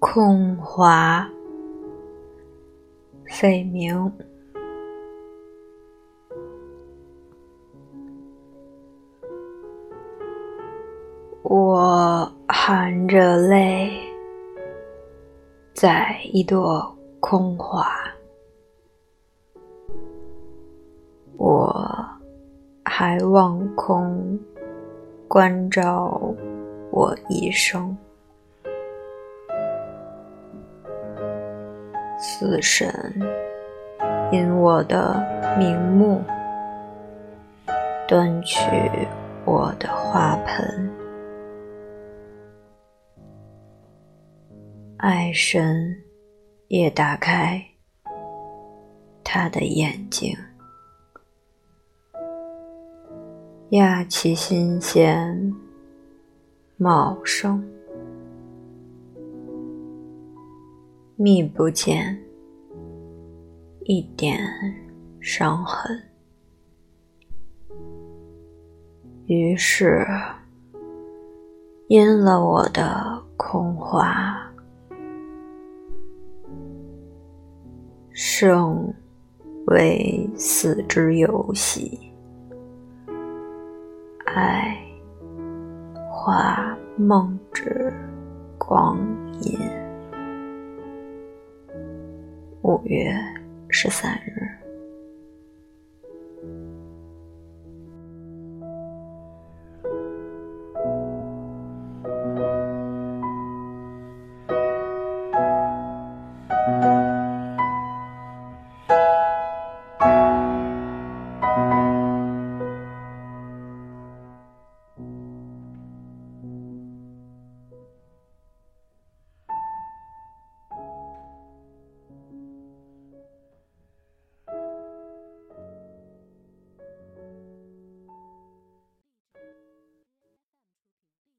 空华，费明。我含着泪，在一朵空花。我还望空关照我一生。死神因我的名目端取我的花盆，爱神也打开他的眼睛，压其新鲜茂盛。觅不见一点伤痕，于是因了我的空话，生为死之游戏，爱化梦之光阴。五月十三日。